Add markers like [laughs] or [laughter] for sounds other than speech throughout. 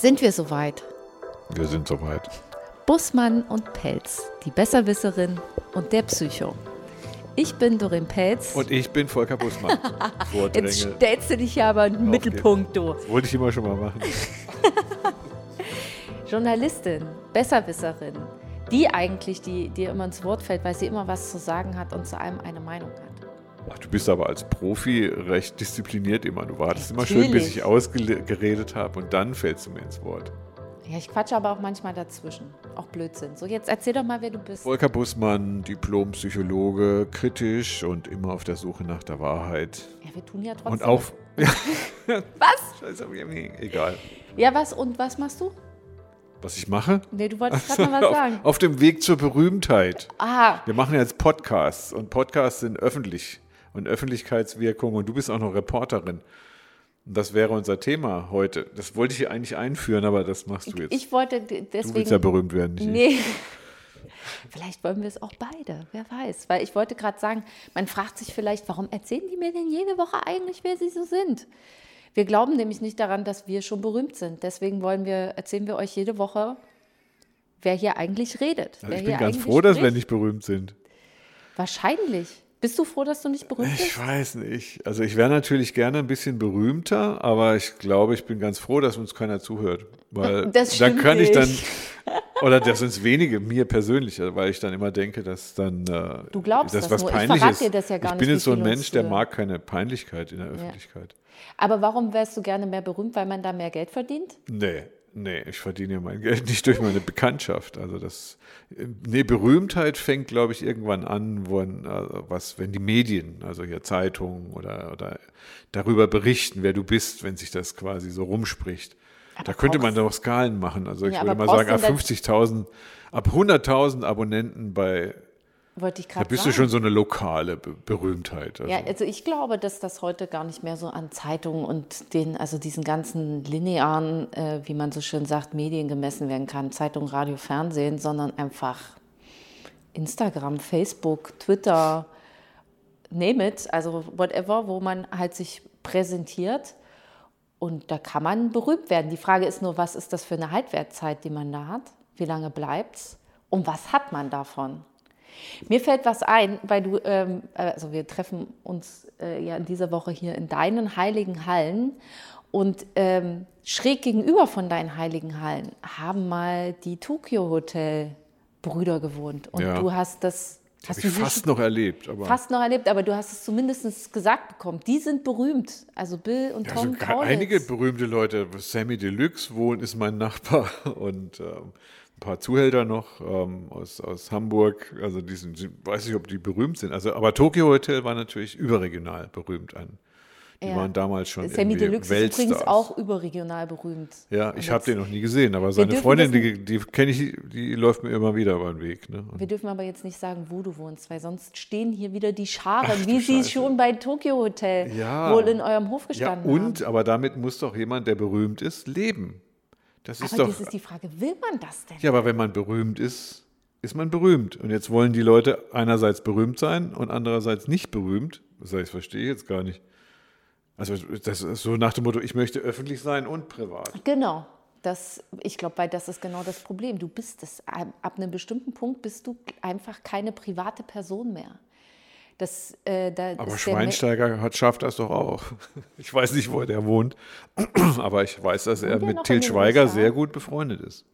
Sind wir soweit? Wir sind soweit. Bussmann und Pelz, die Besserwisserin und der Psycho. Ich bin Dorin Pelz. Und ich bin Volker Bussmann. [laughs] Jetzt stellst du dich ja aber in den Mittelpunkt, du. Das wollte ich immer schon mal machen. [laughs] Journalistin, Besserwisserin, die eigentlich, die dir immer ins Wort fällt, weil sie immer was zu sagen hat und zu allem eine Meinung hat. Ach, du bist aber als Profi recht diszipliniert immer. Du wartest immer schön, bis ich ausgeredet habe und dann fällst du mir ins Wort. Ja, ich quatsche aber auch manchmal dazwischen. Auch Blödsinn. So, jetzt erzähl doch mal, wer du bist. Volker Bussmann, Diplompsychologe, kritisch und immer auf der Suche nach der Wahrheit. Ja, wir tun ja trotzdem. Und auch. [laughs] Ja. was? Scheiße, egal. Ja, was und was machst du? Was ich mache? Nee, du wolltest gerade mal [laughs] was sagen. Auf, auf dem Weg zur Berühmtheit. Aha. Wir machen jetzt Podcasts und Podcasts sind öffentlich und Öffentlichkeitswirkung und du bist auch noch Reporterin. Das wäre unser Thema heute. Das wollte ich hier eigentlich einführen, aber das machst du jetzt. Ich wollte deswegen. Du willst ja berühmt werden, nicht Nee. [laughs] Vielleicht wollen wir es auch beide, wer weiß. Weil ich wollte gerade sagen, man fragt sich vielleicht, warum erzählen die mir denn jede Woche eigentlich, wer sie so sind? Wir glauben nämlich nicht daran, dass wir schon berühmt sind. Deswegen wollen wir, erzählen wir euch jede Woche, wer hier eigentlich redet. Also ich bin ganz froh, dass wir nicht berühmt sind. Wahrscheinlich. Bist du froh, dass du nicht berühmt bist? Ich weiß nicht. Also ich wäre natürlich gerne ein bisschen berühmter, aber ich glaube, ich bin ganz froh, dass uns keiner zuhört. Weil [laughs] das dann kann ich dann, [laughs] oder das sind wenige, mir persönlich, weil ich dann immer denke, dass dann äh, du glaubst das, was nur. peinlich ich ist. Dir das ja gar ich bin nicht, jetzt so ein Mensch, der uns, mag keine Peinlichkeit in der Öffentlichkeit. Aber warum wärst du gerne mehr berühmt, weil man da mehr Geld verdient? Nee, Nee, ich verdiene ja mein Geld [laughs] nicht durch meine Bekanntschaft. Also das, nee, Berühmtheit fängt, glaube ich, irgendwann an, wo, was, wenn die Medien, also hier Zeitungen oder, oder darüber berichten, wer du bist, wenn sich das quasi so rumspricht. Aber da könnte man doch Skalen machen. Also ich ja, würde mal sagen, ab 50.000, ab 100.000 Abonnenten bei wollte ich gerade Da bist sagen. du schon so eine lokale Be Berühmtheit. Also. Ja, also ich glaube, dass das heute gar nicht mehr so an Zeitungen und den, also diesen ganzen linearen, äh, wie man so schön sagt, Medien gemessen werden kann. Zeitung, Radio, Fernsehen, sondern einfach Instagram, Facebook, Twitter, name it, also whatever, wo man halt sich präsentiert. Und da kann man berühmt werden. Die Frage ist nur, was ist das für eine Haltwertzeit, die man da hat? Wie lange bleibt's? Und was hat man davon? Mir fällt was ein, weil du, ähm, also wir treffen uns äh, ja in dieser Woche hier in deinen heiligen Hallen und ähm, schräg gegenüber von deinen heiligen Hallen haben mal die Tokyo Hotel Brüder gewohnt und Ja. du hast das Hast hast du fast noch erlebt. Aber fast noch erlebt, aber du hast es zumindest gesagt bekommen. Die sind berühmt, also Bill und Ja, Tom sogar Kaulitz. einige berühmte Leute. Sammy Deluxe wohnt, ist mein Nachbar [laughs] und ähm, paar Zuhälter noch ähm, aus, aus Hamburg. Also die sind, weiß ich, ob die berühmt sind. Also, aber Tokyo Hotel war natürlich überregional berühmt an. Die Ja. waren damals schon Sammy Deluxe ist übrigens auch überregional berühmt. Ja, Und ich habe den noch nie gesehen, aber seine Freundin, die, die kenne ich, die läuft mir immer wieder über den Weg. Ne? Und Wir dürfen aber jetzt nicht sagen, wo du wohnst, weil sonst stehen hier wieder die Scharen, Ach wie sie Scheiße. schon bei Tokyo Hotel Ja. wohl in eurem Hof ja, gestanden und, haben. aber damit muss doch jemand, der berühmt ist, leben. Das ist Aber doch. das ist die Frage, will man das denn? Ja, aber wenn man berühmt ist, ist man berühmt. Und jetzt wollen die Leute einerseits berühmt sein und andererseits nicht berühmt. Das heißt, verstehe ich jetzt gar nicht. Also das ist so nach dem Motto, ich möchte öffentlich sein und privat. Genau. Das, ich glaube, weil das ist genau das Problem. Du bist es. Ab einem bestimmten Punkt bist du einfach keine private Person mehr. Das, äh, da Aber Schweinsteiger hat, schafft das doch auch. [laughs] Ich weiß nicht, wo der wohnt, [clears throat] aber ich weiß, dass er mit Til Schweiger sehr gut befreundet ist.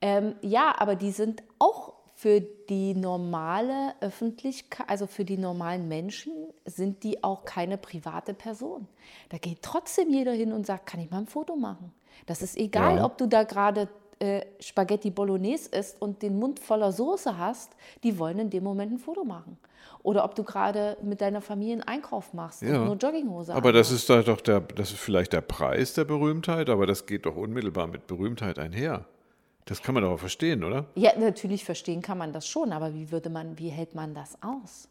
Ähm, ja, aber die sind auch für die normale Öffentlichkeit, also für die normalen Menschen, sind die auch keine private Person. Da geht trotzdem jeder hin und sagt, kann ich mal ein Foto machen? Das ist egal, Ja. ob du da gerade äh, Spaghetti Bolognese isst und den Mund voller Soße hast, die wollen in dem Moment ein Foto machen. Oder ob du gerade mit deiner Familie einen Einkauf machst Ja. und nur Jogginghose Aber das anhast. ist da doch der, das ist vielleicht der Preis der Berühmtheit, aber das geht doch unmittelbar mit Berühmtheit einher. Das kann man doch verstehen, oder? Ja, natürlich verstehen kann man das schon, aber wie würde man, wie hält man das aus?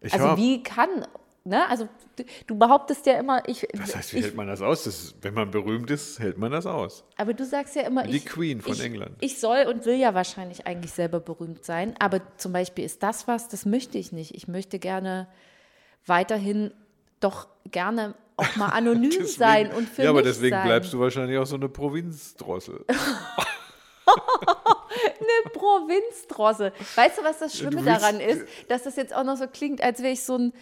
Ich Also wie kann, ne? Also du, du behauptest ja immer, ich, Was heißt, wie ich hält man das aus? Das wenn man berühmt ist, hält man das aus. aber du sagst ja immer, Die ich, Queen von ich, England. Ich soll und will ja wahrscheinlich eigentlich selber berühmt sein, aber zum Beispiel ist das was, das möchte ich nicht. Ich möchte gerne weiterhin doch gerne auch mal [laughs] anonym deswegen, sein und für Ja, aber deswegen sein. bleibst du wahrscheinlich auch so eine Provinzdrossel. [laughs] eine Provinzdrossel. Weißt du, was das Schlimme daran ist? Dass das jetzt auch noch so klingt, als wäre ich so ein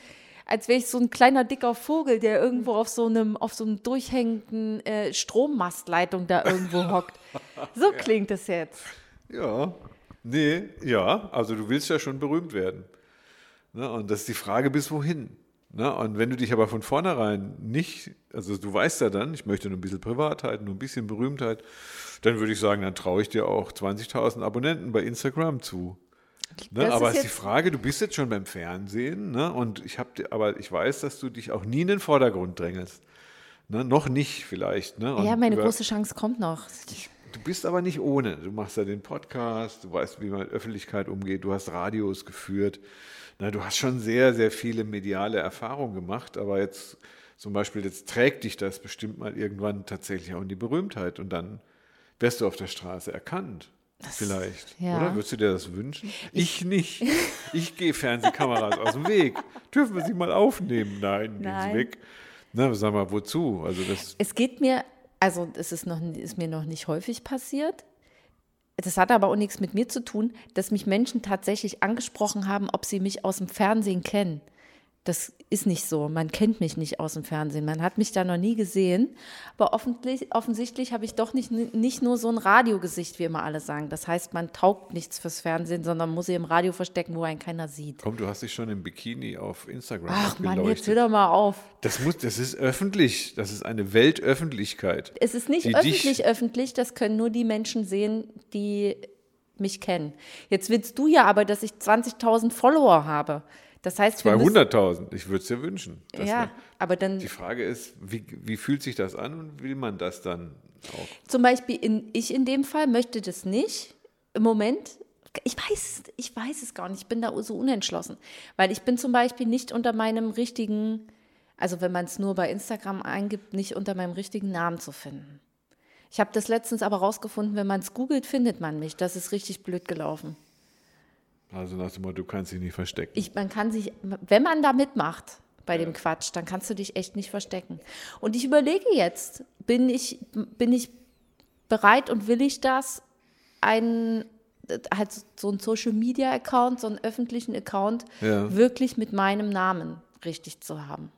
als wäre ich so ein kleiner dicker Vogel, der irgendwo auf so einem, auf so einem durchhängenden äh, Strommastleitung da irgendwo hockt. So klingt es jetzt. Ja, nee, ja, also du willst ja schon berühmt werden. Ne? Und das ist die Frage, bis wohin. Ne? Und wenn du dich aber von vornherein nicht, also du weißt ja dann, ich möchte nur ein bisschen Privatheit, nur ein bisschen Berühmtheit, dann würde ich sagen, dann traue ich dir auch 20.000 Abonnenten bei Instagram zu. Ne, aber ist, ist die Frage, du bist jetzt schon beim Fernsehen, ne, und ich habe, aber ich weiß, dass du dich auch nie in den Vordergrund drängelst. Ne, noch nicht vielleicht. Ne? ja, meine über, große Chance kommt noch. Du bist aber nicht ohne. Du machst ja den Podcast, du weißt, wie man mit Öffentlichkeit umgeht, du hast Radios geführt. Na, du hast schon sehr, sehr viele mediale Erfahrungen gemacht, aber jetzt zum Beispiel, jetzt trägt dich das bestimmt mal irgendwann tatsächlich auch in die Berühmtheit und dann wirst du auf der Straße erkannt. Vielleicht. Ja. Oder würdest du dir das wünschen? Ich, ich nicht. Ich gehe Fernsehkameras aus dem Weg. [laughs] Dürfen wir sie mal aufnehmen? Nein, Nein. gehen sie weg. Na, sag mal, wozu? Also das es geht mir, also es ist, noch, ist mir noch nicht häufig passiert. Das hat aber auch nichts mit mir zu tun, dass mich Menschen tatsächlich angesprochen haben, ob sie mich aus dem Fernsehen kennen. Das ist nicht so. Man kennt mich nicht aus dem Fernsehen. Man hat mich da noch nie gesehen. Aber offensichtlich habe ich doch nicht, nicht nur so ein Radiogesicht, wie immer alle sagen. Das heißt, man taugt nichts fürs Fernsehen, sondern muss sich im Radio verstecken, wo einen keiner sieht. Komm, du hast dich schon im Bikini auf Instagram Ach Mann, jetzt hör doch mal auf. Das, muss, das ist öffentlich. Das ist eine Weltöffentlichkeit. Es ist nicht öffentlich öffentlich. Das können nur die Menschen sehen, die mich kennen. Jetzt willst du ja aber, dass ich 20.000 Follower habe. Das heißt, 200.000, ich würde es dir wünschen. Ja, aber dann. Die Frage ist, wie, wie fühlt sich das an und will man das dann auch? Zum Beispiel, in, ich in dem Fall möchte das nicht. Im Moment, ich weiß, ich weiß es gar nicht, ich bin da so unentschlossen. Weil ich bin zum Beispiel nicht unter meinem richtigen, also wenn man es nur bei Instagram eingibt, nicht unter meinem richtigen Namen zu finden. Ich habe das letztens aber rausgefunden, wenn man es googelt, findet man mich. Das ist richtig blöd gelaufen. Also nach dem Motto, du kannst dich nicht verstecken. Ich, man kann sich, wenn man da mitmacht bei ja. dem Quatsch, dann kannst du dich echt nicht verstecken. Und ich überlege jetzt, bin ich, bin ich bereit und will ich das, einen, halt so einen Social Media Account, so einen öffentlichen Account, ja. wirklich mit meinem Namen richtig zu haben.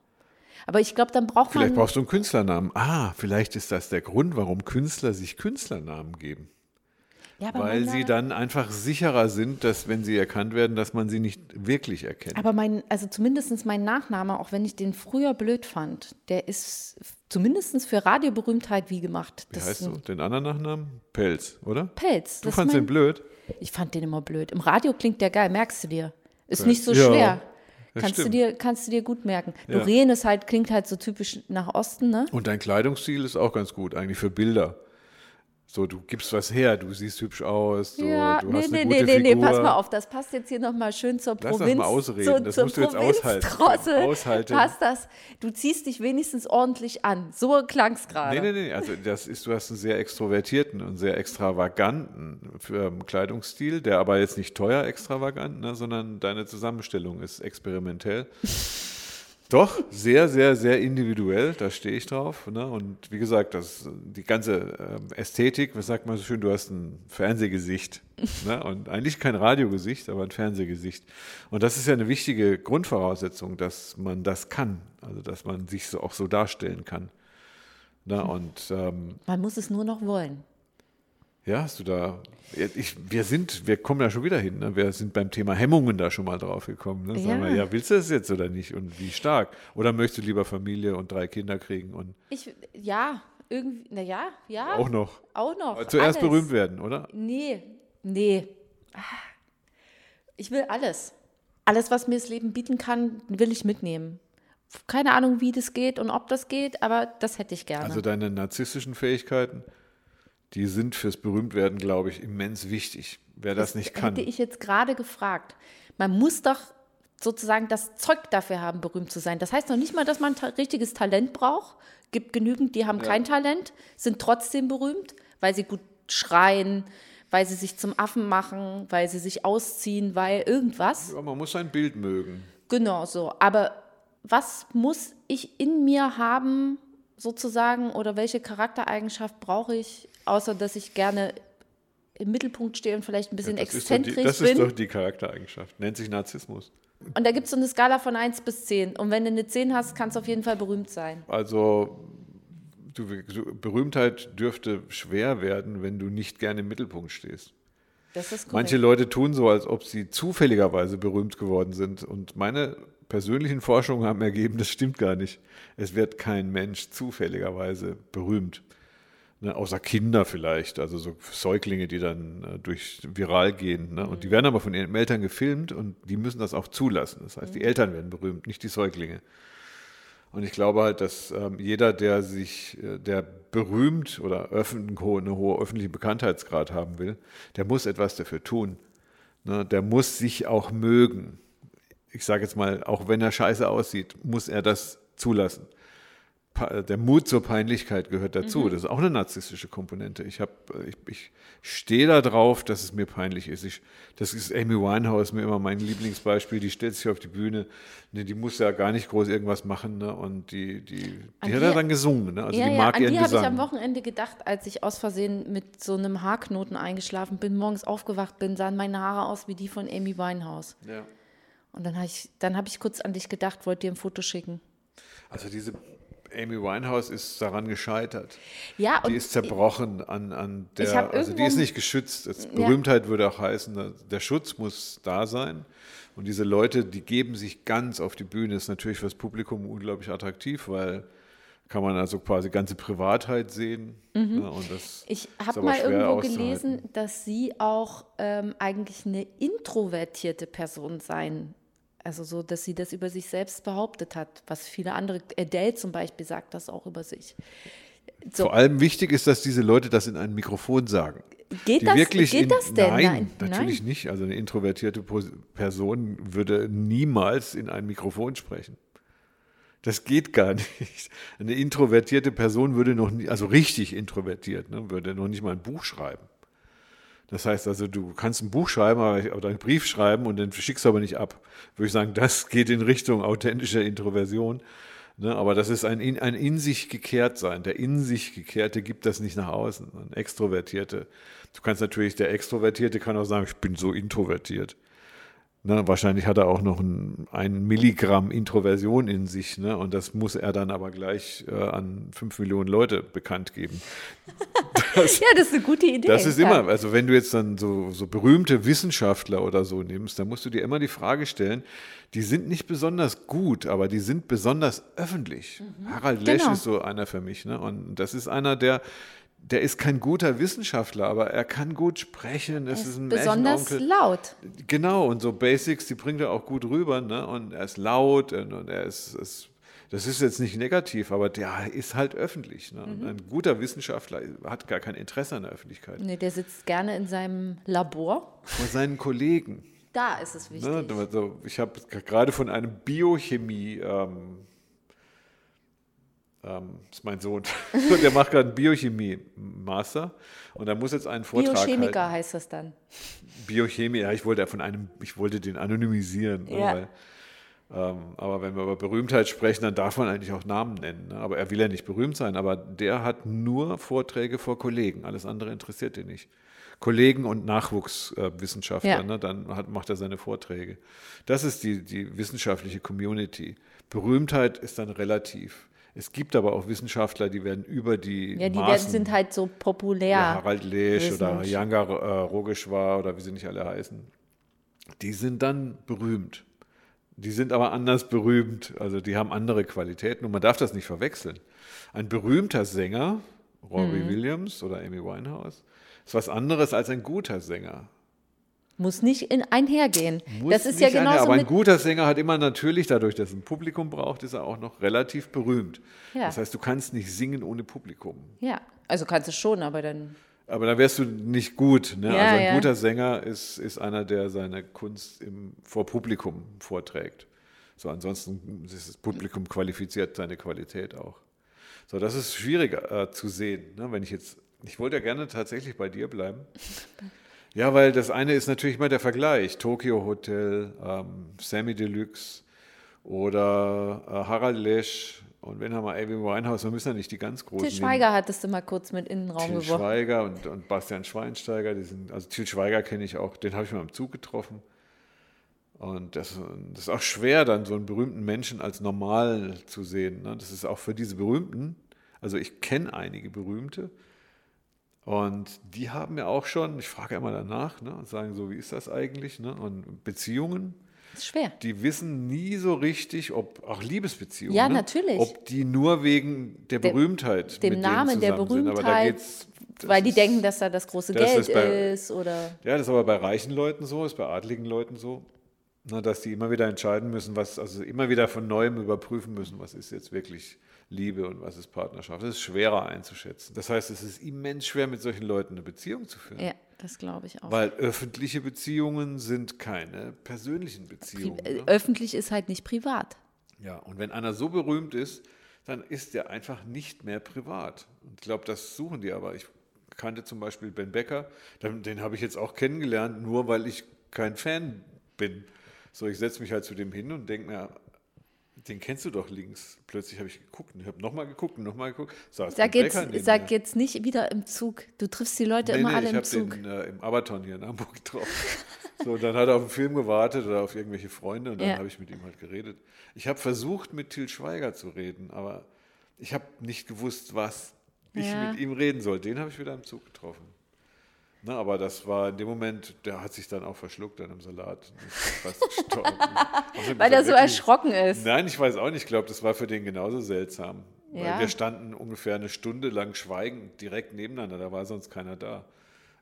Aber ich glaube, dann braucht vielleicht man. Vielleicht brauchst du einen Künstlernamen. Ah, vielleicht ist das der Grund, warum Künstler sich Künstlernamen geben. Ja, weil sie dann einfach sicherer sind, dass wenn sie erkannt werden, dass man sie nicht wirklich erkennt. Aber mein, also zumindest mein Nachname, auch wenn ich den früher blöd fand, der ist zumindest für Radioberühmtheit wie gemacht. Wie das heißt du? Den anderen Nachnamen? Pelz, oder? Pelz. Du fandst mein, den blöd? Ich fand den immer blöd. Im Radio klingt der geil, merkst du dir. Ist nicht so ja, schwer. Kannst du, dir, kannst du dir gut merken. Ja. Lorraine ist halt, klingt halt so typisch nach Osten, ne? Und dein Kleidungsstil ist auch ganz gut, eigentlich für Bilder. So, du gibst was her, du siehst hübsch aus, so, ja, du nee, hast nee, eine nee, gute nee, Figur. nee, pass mal auf, das passt jetzt hier nochmal schön zur Lass Provinz. Das mal ausreden, zu, das musst du jetzt aushalten. aushalten. Passt das, du ziehst dich wenigstens ordentlich an, so klang es gerade. Nee, nee, nee, also das ist, du hast einen sehr extrovertierten und sehr extravaganten ähm, Kleidungsstil, der aber jetzt nicht teuer extravagant, ne, sondern deine Zusammenstellung ist experimentell. [laughs] Doch, sehr, sehr, sehr individuell, da stehe ich drauf. Ne? Und wie gesagt, das, die ganze ähm, Ästhetik, was sagt man so schön, du hast ein Fernsehgesicht. [laughs] ne? Und eigentlich kein Radiogesicht, aber ein Fernsehgesicht. Und das ist ja eine wichtige Grundvoraussetzung, dass man das kann, also dass man sich so auch so darstellen kann. Ne? [laughs] Und, ähm, man muss es nur noch wollen. Ja, hast du da. Ich, wir sind, wir kommen da schon wieder hin. Ne? Wir sind beim Thema Hemmungen da schon mal drauf gekommen. Ne? Sagen ja. wir, ja, willst du das jetzt oder nicht? Und wie stark? Oder möchtest du lieber Familie und drei Kinder kriegen? Und ich, ja, irgendwie, naja, ja. Auch noch. Auch noch. Aber zuerst alles. berühmt werden, oder? Nee, nee. Ich will alles. Alles, was mir das Leben bieten kann, will ich mitnehmen. Keine Ahnung, wie das geht und ob das geht, aber das hätte ich gerne. Also deine narzisstischen Fähigkeiten? Die sind fürs Berühmtwerden, glaube ich, immens wichtig. Wer das, das nicht kann. Hätte ich jetzt gerade gefragt. Man muss doch sozusagen das Zeug dafür haben, berühmt zu sein. Das heißt noch nicht mal, dass man ein richtiges Talent braucht. Gibt genügend, die haben ja. kein Talent, sind trotzdem berühmt, weil sie gut schreien, weil sie sich zum Affen machen, weil sie sich ausziehen, weil irgendwas. Ja, man muss sein Bild mögen. Genau so. Aber was muss ich in mir haben, sozusagen, oder welche Charaktereigenschaft brauche ich, außer dass ich gerne im Mittelpunkt stehe und vielleicht ein bisschen ja, exzentrisch bin. Das ist doch die Charaktereigenschaft, nennt sich Narzissmus. Und da gibt es so eine Skala von 1 bis 10. Und wenn du eine 10 hast, kannst du auf jeden Fall berühmt sein. Also du, du, Berühmtheit dürfte schwer werden, wenn du nicht gerne im Mittelpunkt stehst. Das ist Manche Leute tun so, als ob sie zufälligerweise berühmt geworden sind. Und meine persönlichen Forschungen haben ergeben, das stimmt gar nicht. Es wird kein Mensch zufälligerweise berühmt. Ne, außer Kinder vielleicht, also so Säuglinge, die dann äh, durch viral gehen. Ne? Und die werden aber von ihren Eltern gefilmt und die müssen das auch zulassen. Das heißt, die Eltern werden berühmt, nicht die Säuglinge. Und ich glaube halt, dass ähm, jeder, der sich, äh, der berühmt oder öffentlich, eine hohe öffentliche Bekanntheitsgrad haben will, der muss etwas dafür tun. Ne? Der muss sich auch mögen. Ich sage jetzt mal, auch wenn er scheiße aussieht, muss er das zulassen der Mut zur Peinlichkeit gehört dazu. Mhm. Das ist auch eine narzisstische Komponente. Ich, hab, ich, ich stehe da drauf, dass es mir peinlich ist. Ich, das ist Amy Winehouse mir immer mein Lieblingsbeispiel. Die stellt sich auf die Bühne. Ne, die muss ja gar nicht groß irgendwas machen. Ne? Und die, die, die hat ja dann gesungen. Ne? Also ja, die mag ja, an die habe ich am Wochenende gedacht, als ich aus Versehen mit so einem Haarknoten eingeschlafen bin, morgens aufgewacht bin, sahen meine Haare aus wie die von Amy Winehouse. Ja. Und dann habe ich, hab ich kurz an dich gedacht, wollte dir ein Foto schicken. Also diese Amy Winehouse ist daran gescheitert. Ja, die ist zerbrochen an, an der, also die ist nicht geschützt. Das Berühmtheit ja. würde auch heißen, der Schutz muss da sein. Und diese Leute, die geben sich ganz auf die Bühne. Das ist natürlich für das Publikum unglaublich attraktiv, weil kann man also quasi ganze Privatheit sehen. Mhm. Ja, ich habe mal irgendwo gelesen, dass sie auch ähm, eigentlich eine introvertierte Person sein also so, dass sie das über sich selbst behauptet hat, was viele andere, Adele zum Beispiel sagt das auch über sich. So. Vor allem wichtig ist, dass diese Leute das in ein Mikrofon sagen. Geht, das, geht in, das denn? Nein, nein, natürlich nicht. Also eine introvertierte Person würde niemals in ein Mikrofon sprechen. Das geht gar [laughs] nicht. Eine introvertierte Person würde noch nie, also richtig introvertiert, ne, würde noch nicht mal ein Buch schreiben. Das heißt also, du kannst ein Buch schreiben oder einen Brief schreiben und den schickst du aber nicht ab. Würde ich sagen, das geht in Richtung authentischer Introversion. Ne? Aber das ist ein, ein in sich gekehrt sein. Der in sich gekehrte gibt das nicht nach außen. Ein Extrovertierte. Du kannst natürlich, der Extrovertierte kann auch sagen, ich bin so introvertiert. Ne, wahrscheinlich hat er auch noch ein, ein Milligramm Introversion in sich, ne, und das muss er dann aber gleich äh, an fünf Millionen Leute bekannt geben. Das, [laughs] ja, das ist eine gute Idee. Das ist ja. immer, also wenn du jetzt dann so, so berühmte Wissenschaftler oder so nimmst, dann musst du dir immer die Frage stellen, die sind nicht besonders gut, aber die sind besonders öffentlich. Mhm. Harald Lesch genau. ist so einer für mich, ne, und das ist einer, der der ist kein guter Wissenschaftler, aber er kann gut sprechen. Es ist, ist, ein besonders laut. Genau, und so Basics, die bringt er auch gut rüber. Ne? Und er ist laut und, und er ist, ist, das ist jetzt nicht negativ, aber der ist halt öffentlich. Ne? Mhm. Ein guter Wissenschaftler hat gar kein Interesse an der Öffentlichkeit. Nee, der sitzt gerne in seinem Labor. Vor seinen Kollegen. Da ist es wichtig. Ne? Also ich habe gerade von einem Biochemie. Ähm, ähm, ist mein Sohn, [laughs] der macht gerade einen Biochemie-Master und er muss jetzt einen Vortrag Biochemiker halten. heißt das dann. Biochemie, ja, ich wollte von einem, ich wollte den anonymisieren. Ne, ja. weil, ähm, aber wenn wir über Berühmtheit sprechen, dann darf man eigentlich auch Namen nennen. Ne? Aber er will ja nicht berühmt sein, aber der hat nur Vorträge vor Kollegen. Alles andere interessiert ihn nicht. Kollegen und Nachwuchswissenschaftler, ja. ne? dann hat, macht er seine Vorträge. Das ist die, die wissenschaftliche Community. Berühmtheit ist dann relativ. Es gibt aber auch Wissenschaftler, die werden über die. Ja, die Maßen, werden, sind halt so populär. Ja, Harald Lesch oder Janga äh, Rogeshwar oder wie sie nicht alle heißen. Die sind dann berühmt. Die sind aber anders berühmt. Also die haben andere Qualitäten und man darf das nicht verwechseln. Ein berühmter Sänger, Robbie mhm. Williams oder Amy Winehouse, ist was anderes als ein guter Sänger. Muss nicht in einhergehen. Muss das ist ja genauso. Einher, aber ein guter Sänger hat immer natürlich, dadurch, dass er ein Publikum braucht, ist er auch noch relativ berühmt. Ja. Das heißt, du kannst nicht singen ohne Publikum. Ja, also kannst du schon, aber dann. Aber dann wärst du nicht gut. Ne? Ja, also ein ja. guter Sänger ist, ist einer, der seine Kunst im, vor Publikum vorträgt. So, ansonsten ist das Publikum qualifiziert seine Qualität auch. So, das ist schwieriger äh, zu sehen. Ne? Wenn ich jetzt, ich wollte ja gerne tatsächlich bei dir bleiben. [laughs] Ja, weil das eine ist natürlich mal der Vergleich. Tokyo Hotel, ähm, Sammy Deluxe oder äh, Harald Lesch und wenn haben wir Amy Winehouse, wir müssen ja nicht die ganz großen. Til Schweiger nehmen. hattest du mal kurz mit in den Raum Til geworfen. Schweiger und, und Bastian Schweinsteiger, die sind, also Til Schweiger kenne ich auch, den habe ich mal im Zug getroffen. Und das, das, ist auch schwer, dann so einen berühmten Menschen als normal zu sehen. Ne? Das ist auch für diese Berühmten, also ich kenne einige Berühmte und die haben ja auch schon, ich frage immer danach ne, und sagen so, wie ist das eigentlich? Ne? Und Beziehungen, ist schwer. Die wissen nie so richtig, ob auch Liebesbeziehungen, ja, ne? natürlich. ob die nur wegen der Berühmtheit, dem Namen der Berühmtheit, weil die ist, denken, dass da das große das Geld ist, bei, ist, oder. Ja, das ist aber bei reichen Leuten so, ist bei adligen Leuten so, na, dass die immer wieder entscheiden müssen, was, also immer wieder von neuem überprüfen müssen, was ist jetzt wirklich Liebe und was ist Partnerschaft. Das ist schwerer einzuschätzen. Das heißt, es ist immens schwer, mit solchen Leuten eine Beziehung zu führen. Ja. Das glaube ich auch. Weil öffentliche Beziehungen sind keine persönlichen Beziehungen. Pri ne? Öffentlich ist halt nicht privat. Ja, und wenn einer so berühmt ist, dann ist er einfach nicht mehr privat. Und ich glaube, das suchen die aber. Ich kannte zum Beispiel Ben Becker, den, den habe ich jetzt auch kennengelernt, nur weil ich kein Fan bin. So, ich setze mich halt zu dem hin und denke mir, den kennst du doch links. Plötzlich habe ich geguckt und ich habe nochmal geguckt und nochmal geguckt. Saß sag jetzt, sag jetzt nicht wieder im Zug. Du triffst die Leute nee, immer nee, alle im Zug. Ich habe den äh, im Abaton hier in Hamburg [laughs] getroffen. [laughs] so, dann hat er auf einen Film gewartet oder auf irgendwelche Freunde und dann ja. habe ich mit ihm halt geredet. Ich habe versucht, mit Til Schweiger zu reden, aber ich habe nicht gewusst, was ich ja. mit ihm reden soll. Den habe ich wieder im Zug getroffen. Na, aber das war in dem Moment, der hat sich dann auch verschluckt dann im Salat. Fast [laughs] gestorben. Weil er so erschrocken ist. Nein, ich weiß auch nicht. Ich glaube, das war für den genauso seltsam. Ja. Weil wir standen ungefähr eine Stunde lang schweigend direkt nebeneinander. Da war sonst keiner da.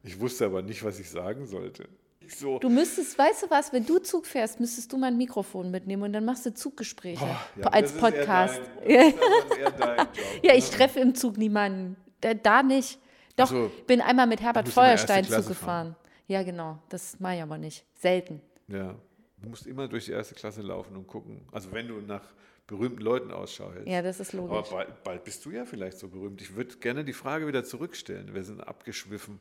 Ich wusste aber nicht, was ich sagen sollte. So. Du müsstest, weißt du was, wenn du Zug fährst, müsstest du mein Mikrofon mitnehmen und dann machst du Zuggespräche oh, ja, als Podcast. Dein, ja, ich ne? treffe im Zug niemanden. Da, da nicht. Doch, also, bin einmal mit Herbert Feuerstein zugefahren. Ja, genau. Das mache ich aber nicht. Selten. Ja. Du musst immer durch die erste Klasse laufen und gucken. Also wenn du nach berühmten Leuten Ausschau hältst. Ja, das ist logisch. Aber bald, bald bist du ja vielleicht so berühmt. Ich würde gerne die Frage wieder zurückstellen. Wir sind abgeschwiffen.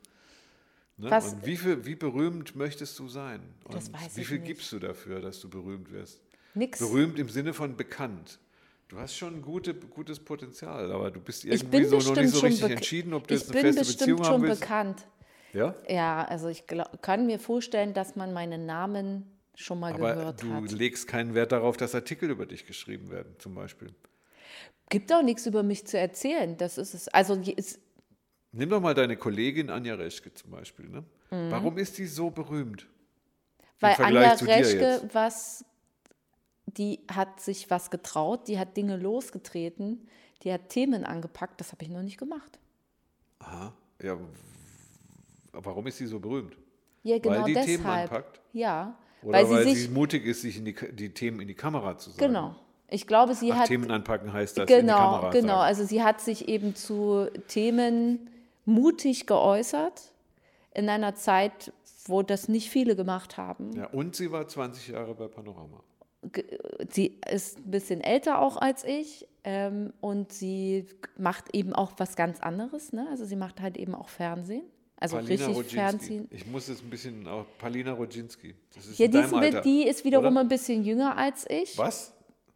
Ne? Was? Und wie, viel, wie berühmt möchtest du sein? Und das weiß wie viel nicht. gibst du dafür, dass du berühmt wirst? Nix. Berühmt im Sinne von bekannt. Du hast schon gute, gutes Potenzial, aber du bist irgendwie so noch nicht so richtig entschieden, ob du jetzt eine feste Beziehung haben willst. Ich bin bestimmt schon bekannt. Ja? Ja, also ich glaub, kann mir vorstellen, dass man meinen Namen schon mal aber gehört du hat. du legst keinen Wert darauf, dass Artikel über dich geschrieben werden, zum Beispiel. Gibt auch nichts über mich zu erzählen. Das ist es. Also ist Nimm doch mal deine Kollegin Anja Reschke zum Beispiel. Ne? Mhm. Warum ist die so berühmt? Weil Anja Reschke was die hat sich was getraut, die hat Dinge losgetreten, die hat Themen angepackt, das habe ich noch nicht gemacht. Aha, ja. Warum ist sie so berühmt? Ja, genau weil die deshalb. Themen anpackt? Ja. Oder weil, weil sie, sich, mutig ist, sich die, die, Themen in die Kamera zu sagen? Genau. Ich glaube, sie Ach, hat. Themen anpacken heißt das genau, in die genau, Kamera Genau, sagen. also sie hat sich eben zu Themen mutig geäußert in einer Zeit, wo das nicht viele gemacht haben. Ja, und sie war 20 Jahre bei Panorama sie ist ein bisschen älter auch als ich ähm, und sie macht eben auch was ganz anderes. Ne? Also sie macht halt eben auch Fernsehen. Also Palina richtig Rodzinski. Fernsehen. Ich muss jetzt ein bisschen auch Palina Rodzinski. Das ist ja, die, ist, die ist wiederum oder? ein bisschen jünger als ich. Was?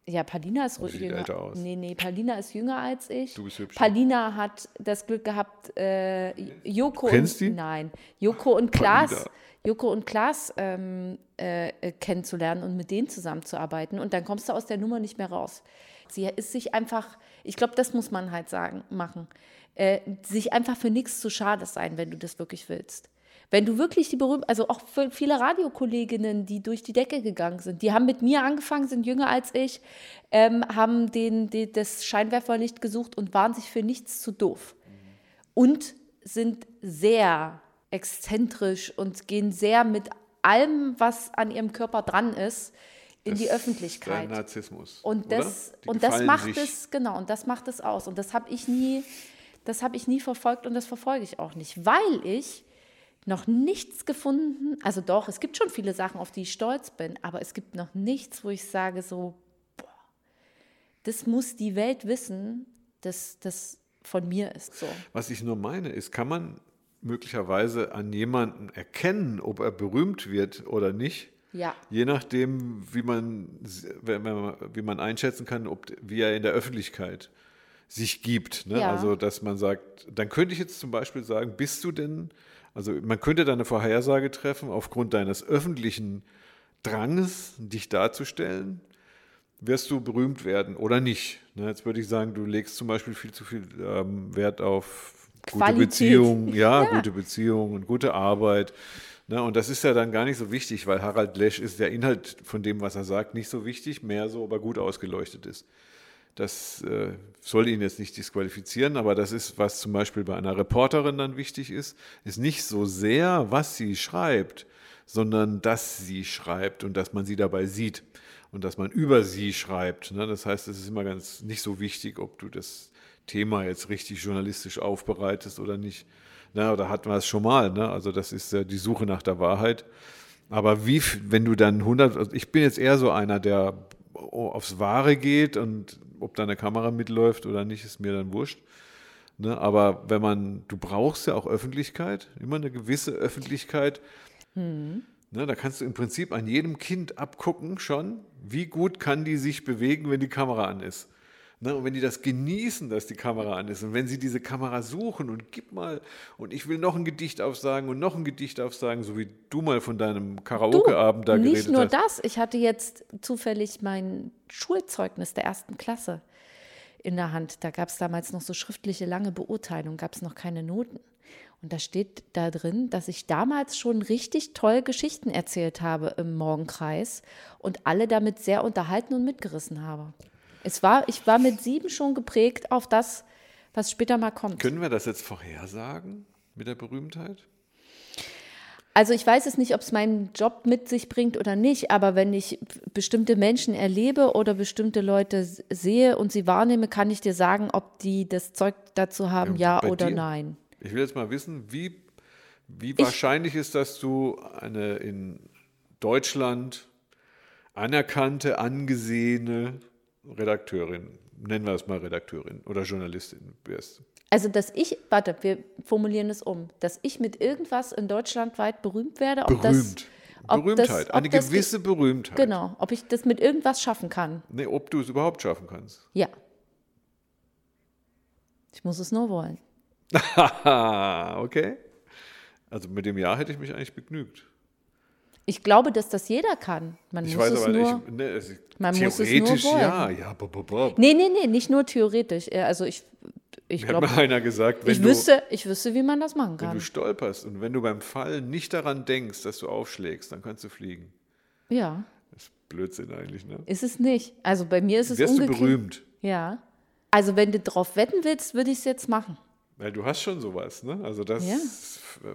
Ja, Palina ist oh, jünger. Älter aus. Nee, nee, Palina ist jünger als ich. Du bist hübsch. Palina hat das Glück gehabt, äh, Joko du kennst und, die? Nein, Joko und Klaas Joko und Klaas ähm, äh, kennenzulernen und mit denen zusammenzuarbeiten. Und dann kommst du aus der Nummer nicht mehr raus. Sie ist sich einfach, ich glaube, das muss man halt sagen, machen, äh, sich einfach für nichts zu schade sein, wenn du das wirklich willst. Wenn du wirklich die berühmten, also auch viele Radiokolleginnen, die durch die Decke gegangen sind, die haben mit mir angefangen, sind jünger als ich, ähm, haben den, den, das Scheinwerferlicht gesucht und waren sich für nichts zu doof. Und sind sehr exzentrisch und gehen sehr mit allem, was an ihrem Körper dran ist, in das die Öffentlichkeit. Ist Narzissmus. Und das, und das macht sich. es, genau, und das macht es aus. Und das habe ich nie, das habe ich nie verfolgt und das verfolge ich auch nicht, weil ich noch nichts gefunden, also doch, es gibt schon viele Sachen, auf die ich stolz bin, aber es gibt noch nichts, wo ich sage so, boah, das muss die Welt wissen, dass das von mir ist so. Was ich nur meine, ist, kann man möglicherweise an jemanden erkennen, ob er berühmt wird oder nicht, Ja. Je nachdem, wie man, wie man einschätzen kann, ob, wie er in der Öffentlichkeit sich gibt. Ne? Ja. Also, dass man sagt, dann könnte ich jetzt zum Beispiel sagen, bist du denn, also man könnte da eine Vorhersage treffen aufgrund deines öffentlichen Dranges, dich darzustellen, wirst du berühmt werden oder nicht. Ne? Jetzt würde ich sagen, du legst zum Beispiel viel zu viel ähm, Wert auf gute Qualität. Beziehungen, ja, Ja. gute Beziehungen und gute Arbeit. Ne? Und das ist ja dann gar nicht so wichtig, weil Harald Lesch ist der Inhalt von dem, was er sagt, nicht so wichtig, mehr so, ob er gut ausgeleuchtet ist. Das äh, soll ihn jetzt nicht disqualifizieren, aber das ist, was zum Beispiel bei einer Reporterin dann wichtig ist, ist nicht so sehr, was sie schreibt, sondern dass sie schreibt und dass man sie dabei sieht und dass man über sie schreibt. Ne? Das heißt, es ist immer ganz nicht so wichtig, ob du das Thema jetzt richtig journalistisch aufbereitest oder nicht. Na, da hatten wir es schon mal. Ne? Also das ist ja die Suche nach der Wahrheit. Aber wie, wenn du dann 100, also ich bin jetzt eher so einer, der aufs Wahre geht und ob da eine Kamera mitläuft oder nicht, ist mir dann wurscht. Ne? Aber wenn man, du brauchst ja auch Öffentlichkeit, immer eine gewisse Öffentlichkeit. Ne? Da kannst du im Prinzip an jedem Kind abgucken schon, wie gut kann die sich bewegen, wenn die Kamera an ist. Ne? Und wenn die das genießen, dass die Kamera an ist und wenn sie diese Kamera suchen und gib mal und ich will noch ein Gedicht aufsagen und noch ein Gedicht aufsagen, so wie du mal von deinem Karaoke-Abend da nicht geredet nur hast. das, ich hatte jetzt zufällig mein Schulzeugnis der ersten Klasse in der Hand. Da gab es damals noch so schriftliche lange Beurteilung, gab es noch keine Noten. Und da steht da drin, dass ich damals schon richtig toll Geschichten erzählt habe im Morgenkreis und alle damit sehr unterhalten und mitgerissen habe. Es war, ich war mit sieben schon geprägt auf das, was später mal kommt. Können wir das jetzt vorhersagen mit der Berühmtheit? Also ich weiß es nicht, ob es meinen Job mit sich bringt oder nicht, aber wenn ich bestimmte Menschen erlebe oder bestimmte Leute sehe und sie wahrnehme, kann ich dir sagen, ob die das Zeug dazu haben, ja, bei oder dir? nein. Ich will jetzt mal wissen, wie, wie wahrscheinlich ist, dass du eine in Deutschland anerkannte, angesehene Redakteurin, nennen wir es mal Redakteurin oder Journalistin wirst. Also, dass ich, warte, wir formulieren es um, dass ich mit irgendwas in Deutschland weit berühmt werde. Ob Berühmt. Das, ob Berühmtheit, das, eine ob das, gewisse Berühmtheit. Genau, ob ich das mit irgendwas schaffen kann. Nee, ob du es überhaupt schaffen kannst. Ja. Ich muss es nur wollen. Haha, [laughs] okay. Also mit dem Ja hätte ich mich eigentlich begnügt. Ich glaube, dass das jeder kann. Man Ich muss weiß es aber nur. nicht, ne, es, man muss es nur theoretisch wollen. ja, ja, bob, bob. Nee, nee, nee, nicht nur theoretisch. Also ich, ich Mir hat glaube, mal einer gesagt, wenn ich du, wüsste, ich wüsste, wie man das machen wenn kann. du stolperst und wenn du beim Fallen nicht daran denkst, dass du aufschlägst, dann kannst du fliegen. Ja, Das ist Blödsinn eigentlich, ne? ist es nicht. Also bei mir ist es Wirst du umgekehrt. berühmt? Ja. Also wenn du drauf wetten willst, würde ich es jetzt machen. Weil du hast schon sowas, ne? Also das Ja.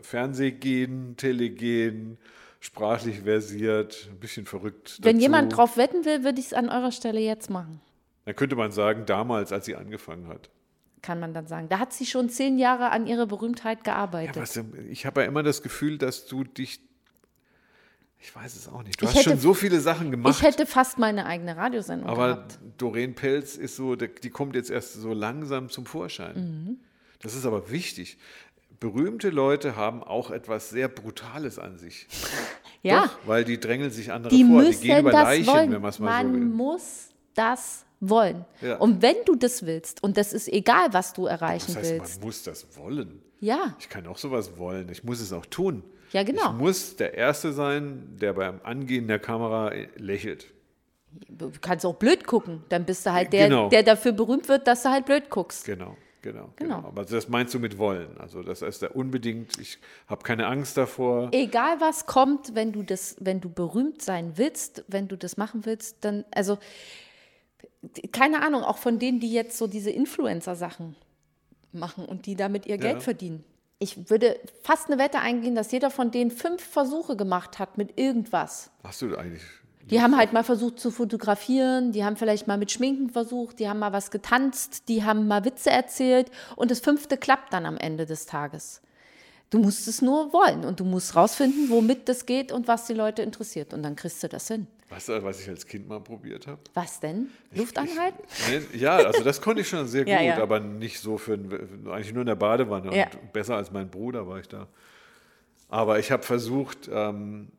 Fernsehgehen, Telegen, sprachlich versiert, ein bisschen verrückt. Wenn dazu. jemand drauf wetten will, würde ich es an eurer Stelle jetzt machen. Dann könnte man sagen, damals, als sie angefangen hat. Kann man dann sagen. Da hat sie schon zehn Jahre an ihrer Berühmtheit Ja, gearbeitet. was, ich habe ja immer das Gefühl, dass du dich. Ich weiß es auch nicht. Du Ich hast schon hätte- so viele Sachen gemacht. ich hätte fast meine eigene Radiosendung aber gehabt. Doreen Pelz ist so, die die kommt jetzt erst so langsam zum Vorschein. Mhm. Das ist aber wichtig. Berühmte Leute haben auch etwas sehr Brutales an sich. [laughs] Ja, Doch, weil die drängeln sich andere die vor. Die müssen gehen über das Leichen, wollen. wenn man es mal man so will. muss das wollen. Ja. Und wenn du das willst, und das ist egal, was du erreichen Das heißt, willst. man muss das wollen. Ja, Ich kann auch sowas wollen. Ich muss es auch tun. Ja, genau. Ich muss der Erste sein, der beim Angehen der Kamera lächelt. du kannst auch blöd gucken. Dann bist du halt der, Genau. der dafür berühmt wird, dass du halt blöd guckst. Genau, genau, Genau. genau. Aber das meinst du mit wollen. Also das heißt ja unbedingt, ich habe keine Angst davor. Egal was kommt, wenn du das, wenn du berühmt sein willst, wenn du das machen willst, dann, also keine Ahnung, auch von denen, die jetzt so diese Influencer-Sachen machen und die damit ihr Geld Ja. verdienen. Ich würde fast eine Wette eingehen, dass jeder von denen fünf Versuche gemacht hat mit irgendwas. Hast du eigentlich. Die haben halt mal versucht zu fotografieren, die haben vielleicht mal mit Schminken versucht, die haben mal was getanzt, die haben mal Witze erzählt und das fünfte klappt dann am Ende des Tages. Du musst es nur wollen und du musst rausfinden, womit das geht und was die Leute interessiert und dann kriegst du das hin. Weißt du, was ich als Kind mal probiert habe? Was denn? Luft anhalten? Ja, also das konnte ich schon sehr [laughs] gut, Ja, ja. aber nicht so für, eigentlich nur in der Badewanne. Ja. Und besser als mein Bruder war ich da. Aber ich habe versucht, ähm,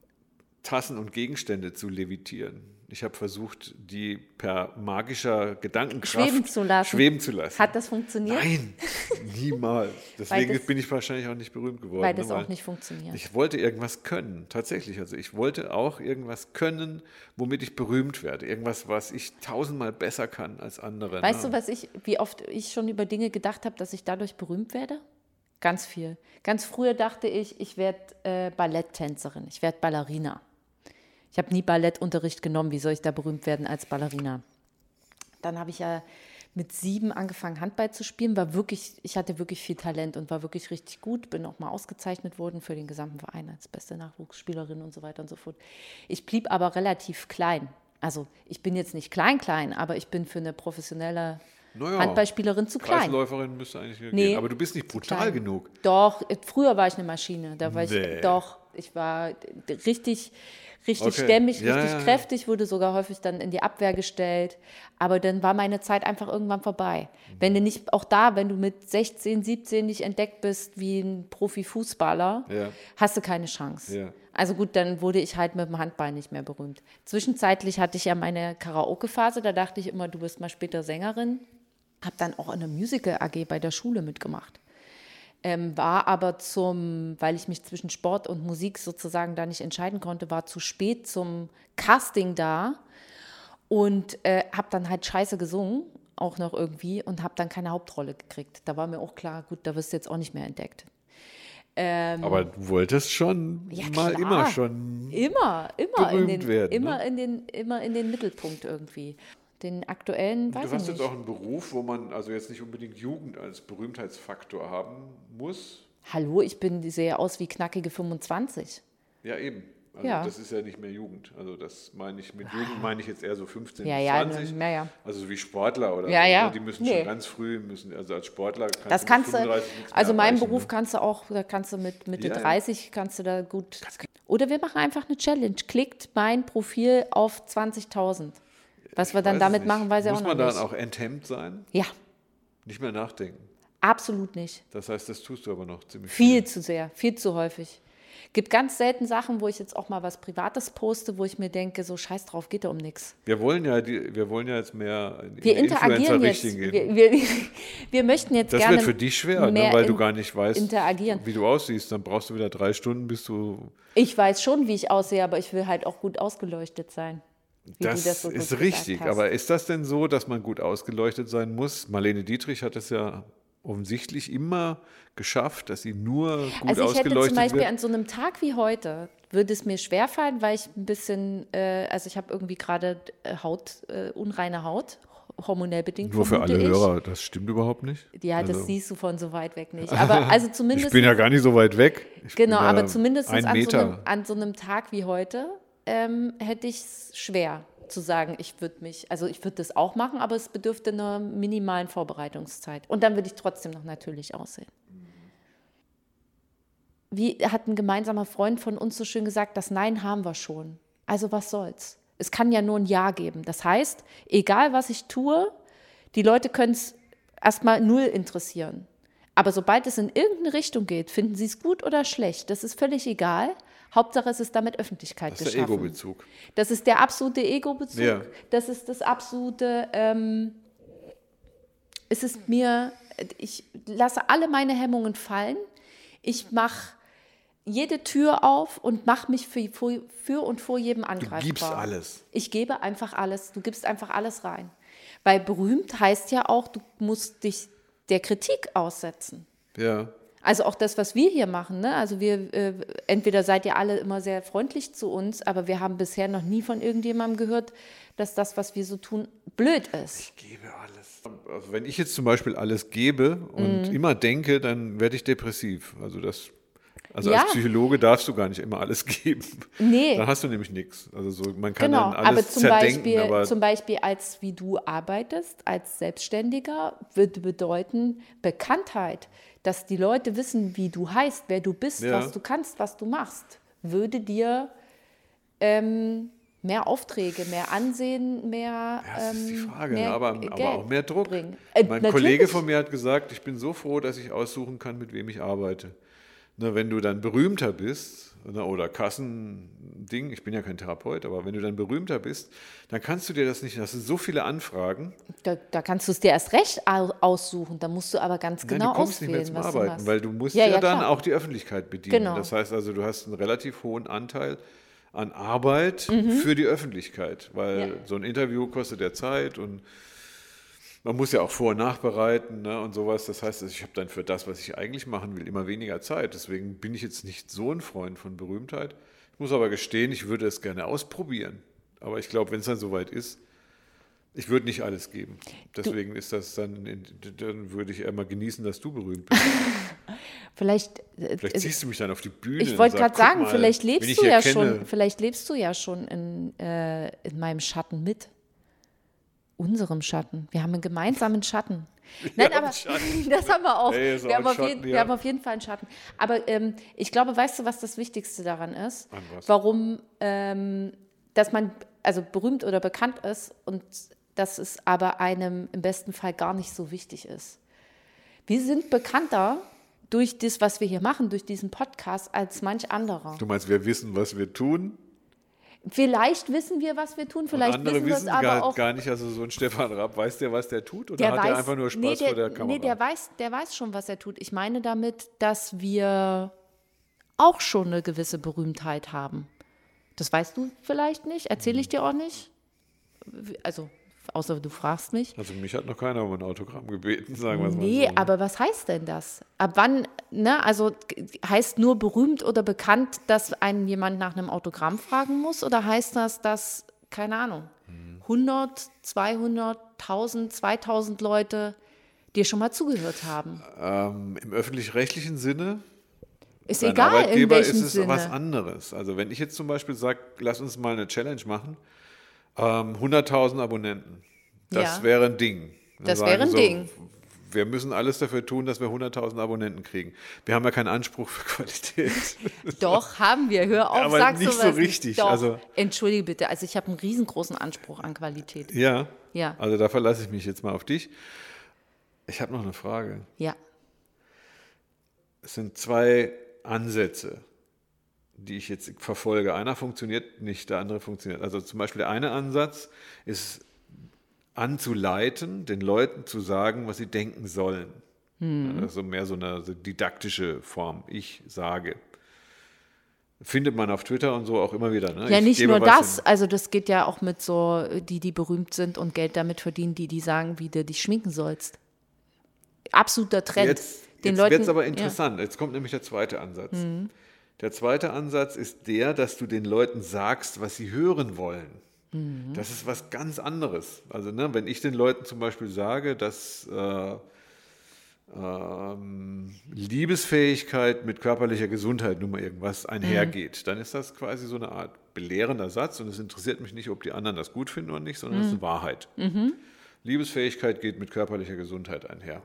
Tassen und Gegenstände zu levitieren. Ich habe versucht, die per magischer Gedankenkraft Schweben zu lassen. schweben zu lassen. Hat das funktioniert? Nein, [laughs] niemals. Deswegen das- bin ich wahrscheinlich auch nicht berühmt geworden. Weil das ne, auch nicht funktioniert. Ich wollte irgendwas können, tatsächlich. Also ich wollte auch irgendwas können, womit ich berühmt werde. Irgendwas, was ich tausendmal besser kann als andere. Weißt ne? du, was ich, wie oft ich schon über Dinge gedacht habe, dass ich dadurch berühmt werde? Ganz viel. Ganz früher dachte ich, ich werde äh, Balletttänzerin, ich werde Ballerina. Ich habe nie Ballettunterricht genommen. Wie soll ich da berühmt werden als Ballerina? Dann habe ich ja mit sieben angefangen, Handball zu spielen. War wirklich, ich hatte wirklich viel Talent und war wirklich richtig gut. Bin auch mal ausgezeichnet worden für den gesamten Verein als beste Nachwuchsspielerin und so weiter und so fort. Ich blieb aber relativ klein. Also ich bin jetzt nicht klein, klein, aber ich bin für eine professionelle Naja, Handballspielerin zu klein. Kreisläuferin müsste eigentlich Nee, gehen. Aber du bist nicht brutal genug. Doch, früher war ich eine Maschine. Da war Nee. ich doch, ich war richtig, richtig Okay. stämmig, Ja, richtig ja, kräftig, wurde sogar häufig dann in die Abwehr gestellt. Aber dann war meine Zeit einfach irgendwann vorbei. Wenn du nicht, auch da, wenn du mit 16, 17 nicht entdeckt bist wie ein Profifußballer, hast du keine Chance. Also gut, dann wurde ich halt mit dem Handball nicht mehr berühmt. Zwischenzeitlich hatte ich ja meine Karaoke-Phase, da dachte ich immer, du wirst mal später Sängerin. Habe dann auch in der Musical AG bei der Schule mitgemacht. Ähm, war aber zum, weil ich mich zwischen Sport und Musik sozusagen da nicht entscheiden konnte, war zu spät zum Casting da und äh, habe dann halt scheiße gesungen, auch noch irgendwie, und habe dann keine Hauptrolle gekriegt. Da war mir auch klar, gut, da wirst du jetzt auch nicht mehr entdeckt. Aber du wolltest schon Ähm, Ja, mal klar. immer schon. Immer, immer in den, werden, immer ne? in den, immer in den Mittelpunkt irgendwie. Den aktuellen weiß Du hast jetzt auch einen Beruf, wo man also jetzt nicht unbedingt Jugend als Berühmtheitsfaktor haben muss. Hallo, ich bin, sehe aus wie knackige 25. Ja, eben. Also Ja. das ist ja nicht mehr Jugend. Also das meine ich, mit Jugend meine ich jetzt eher so 15 Ja, bis ja, 20. ja, ja. Also so wie Sportler oder Ja, so. ja. ne? Die müssen Nee. schon ganz früh, müssen, also als Sportler kannst Das du kannst du, 35 nichts mehr also meinen Beruf ne? kannst du auch, da kannst du mit Mitte Ja, ja. 30, kannst du da gut. Oder wir machen einfach eine Challenge. Klickt mein Profil auf 20.000. Was wir dann damit nicht. machen, weiß ich Muss auch noch man dann nicht. auch enthemmt sein? Ja, Nicht mehr nachdenken. absolut nicht. Das heißt, das tust du aber noch ziemlich Viel zu sehr, viel zu häufig. Gibt ganz selten Sachen, wo ich jetzt auch mal was Privates poste, wo ich mir denke, so scheiß drauf, geht ja um nichts. Wir wollen ja, die, wir wollen ja jetzt mehr in Wir die interagieren jetzt. Gehen. Wir, wir, [laughs] wir möchten jetzt das gerne wird für dich schwer, ne, weil du gar nicht weißt, wie du aussiehst. Dann brauchst du wieder drei Stunden, bis du. Ich weiß schon, wie ich aussehe, aber ich will halt auch gut ausgeleuchtet sein. Das, das so ist richtig. hast. Aber ist das denn so, dass man gut ausgeleuchtet sein muss? Marlene Dietrich hat es ja offensichtlich immer geschafft, dass sie nur gut also ich hätte ausgeleuchtet zum Beispiel wird. an so einem Tag wie heute, würde es mir schwerfallen, weil ich ein bisschen, äh, also ich habe irgendwie gerade äh, Haut, äh, unreine Haut, hormonell bedingt. Nur für alle ich. Hörer, das stimmt überhaupt nicht. Ja, das Also, siehst du von so weit weg nicht. [laughs] Aber also zumindest. Ich bin ja gar nicht so weit weg. Ich Genau, aber zumindest an so, einem, an so einem Tag wie heute ähm, hätte ich es schwer zu sagen, ich würde mich, also ich würde das auch machen, aber es bedürfte einer minimalen Vorbereitungszeit. Und dann würde ich trotzdem noch natürlich aussehen. Wie hat ein gemeinsamer Freund von uns so schön gesagt, das Nein haben wir schon. Also was soll's? Es kann ja nur ein Ja geben. Das heißt, egal was ich tue, die Leute können es erstmal null interessieren. Aber sobald es in irgendeine Richtung geht, finden sie es gut oder schlecht, das ist völlig egal. Hauptsache, es ist damit Öffentlichkeit Das ist der geschaffen. Ego-Bezug. Das ist der absolute Ego-Bezug. Ja. Das ist das absolute. Ähm, es ist mir. Ich lasse alle meine Hemmungen fallen. Ich mache jede Tür auf und mache mich für, für, für und vor jedem angreifbar. gibst alles. Ich gebe einfach alles. Du gibst einfach alles rein. Weil berühmt heißt ja auch, du musst dich der Kritik aussetzen. Ja. Also auch das, was wir hier machen. Ne? Also wir, äh, entweder seid ihr alle immer sehr freundlich zu uns, aber wir haben bisher noch nie von irgendjemandem gehört, dass das, was wir so tun, blöd ist. Ich gebe alles. Also wenn ich jetzt zum Beispiel alles gebe und immer denke, dann werde ich depressiv. Also das. Also Ja. als Psychologe darfst du gar nicht immer alles [laughs] geben. Nee. Dann hast du nämlich nichts. Also so, man kann Genau, dann alles aber zum zerdenken, Beispiel, aber zum Beispiel als wie du arbeitest, als Selbstständiger, würde bedeuten Bekanntheit, dass die Leute wissen, wie du heißt, wer du bist, Ja. was du kannst, was du machst, würde dir ähm, mehr Aufträge, mehr Ansehen, mehr Ja, das ist die ähm, Frage, ne? aber, Geld aber auch mehr Druck. bringen. Äh, mein natürlich. Kollege von mir hat gesagt, ich bin so froh, dass ich aussuchen kann, mit wem ich arbeite. ne, wenn du dann berühmter bist, oder Kassending, ich bin ja kein Therapeut, aber wenn du dann berühmter bist, dann kannst du dir das nicht, das sind so viele Anfragen. Da, da kannst du es dir erst recht au- aussuchen. Da musst du aber ganz Nein, genau du kommst nicht mehr auswählen, zum was du Arbeiten, hast. weil du musst Ja, ja, ja, dann klar. auch die Öffentlichkeit bedienen. Genau. Das heißt also, du hast einen relativ hohen Anteil an Arbeit für die Öffentlichkeit, weil Mhm. Ja. so ein Interview kostet ja Zeit und man muss ja auch vor- und nachbereiten ne, und sowas. Das heißt, ich habe dann für das, was ich eigentlich machen will, immer weniger Zeit. Deswegen bin ich jetzt nicht so ein Freund von Berühmtheit. Ich muss aber gestehen, ich würde es gerne ausprobieren. Aber ich glaube, wenn es dann soweit ist, ich würde nicht alles geben. Deswegen ist das dann, dann würde ich eher mal genießen, dass du berühmt bist. [laughs] Vielleicht, äh, Vielleicht ziehst du mich dann auf die Bühne. ich wollte gerade sagen, mal, vielleicht lebst du ja kenne. schon, vielleicht lebst du ja schon in, äh, in meinem Schatten mit. Unserem Schatten. Wir haben einen gemeinsamen Schatten. Nein, haben aber Schatten. [laughs] das haben wir auch. Hey, wir, haben auf jeden, Schatten, wir ja. haben auf jeden Fall einen Schatten. Aber ähm, ich glaube, weißt du, was das Wichtigste daran ist? Warum, ähm, dass man also berühmt oder bekannt ist und dass es aber einem im besten Fall gar nicht so wichtig ist. Wir sind bekannter durch das, was wir hier machen, durch diesen Podcast, als manch anderer. Du meinst, wir wissen, was wir tun? Vielleicht wissen wir, was wir tun, Und vielleicht andere wissen wissen aber gar, auch. gar nicht. Also so ein Stefan Raab, weiß der, was der tut? Oder der hat weiß, er einfach nur Spaß nee, der, vor der Kamera? Nee, der weiß, der weiß schon, was er tut. Ich meine damit, dass wir auch schon eine gewisse Berühmtheit haben. Das weißt du vielleicht nicht, erzähle ich dir auch nicht. Also, außer du fragst mich. also mich hat noch keiner um ein Autogramm gebeten, sagen wir es Nee, mal so. aber was heißt denn das? Ab wann, ne, also heißt nur berühmt oder bekannt, dass einen jemand nach einem Autogramm fragen muss? Oder heißt das, dass, keine Ahnung, 100, 200, 1000, 2000 Leute dir schon mal zugehört haben? Ähm, Im öffentlich-rechtlichen Sinne, Ist dein egal, in Arbeitgeber welchem ist es Sinne. was anderes. Also wenn ich jetzt zum Beispiel sage, lass uns mal eine Challenge machen, ähm, 100.000 Abonnenten, das Ja. wäre ein Ding. Dann Das wäre ein so, Ding. Wir müssen alles dafür tun, dass wir 100.000 Abonnenten kriegen. Wir haben ja keinen Anspruch für [laughs] Qualität. Doch, haben wir. Hör auf, Aber sag nicht so sowas richtig, Doch, also- entschuldige bitte. Also ich habe einen riesengroßen Anspruch an Qualität. ja, Ja. also da verlasse ich mich jetzt mal auf dich. Ich habe noch eine Frage. Ja. Es sind zwei Ansätze, die ich jetzt verfolge. Einer funktioniert nicht, der andere funktioniert. Also zum Beispiel der eine Ansatz ist anzuleiten, den Leuten zu sagen, was sie denken sollen. Hm. Also mehr so eine didaktische Form. Ich sage. Findet man auf Twitter und so auch immer wieder. Ne? Ja, Ich nicht nur das. in- Also das geht ja auch mit so, die, die berühmt sind und Geld damit verdienen, die, die sagen, wie du dich schminken sollst. Absoluter Trend. Jetzt, Den jetzt wird es aber ja. Interessant. Jetzt kommt nämlich der zweite Ansatz. Der zweite Ansatz ist der, dass du den Leuten sagst, was sie hören wollen. Mhm. Das ist was ganz anderes. Also, ne, wenn ich den Leuten zum Beispiel sage, dass äh, ähm, Liebesfähigkeit mit körperlicher Gesundheit nun mal irgendwas einhergeht, dann ist das quasi so eine Art belehrender Satz und es interessiert mich nicht, ob die anderen das gut finden oder nicht, sondern es ist eine Wahrheit. Liebesfähigkeit geht mit körperlicher Gesundheit einher.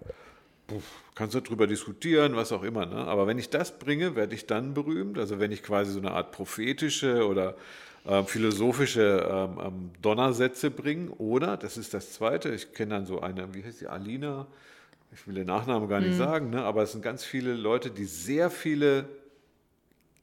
Kannst du darüber diskutieren, was auch immer. Ne? Aber wenn ich das bringe, werde ich dann berühmt. Also wenn ich quasi so eine Art prophetische oder ähm, philosophische ähm, ähm, Donnersätze bringe. Oder, das ist das Zweite, ich kenne dann so eine, wie heißt die, Alina? Ich will den Nachnamen gar Mhm. nicht sagen, ne? aber es sind ganz viele Leute, die sehr viele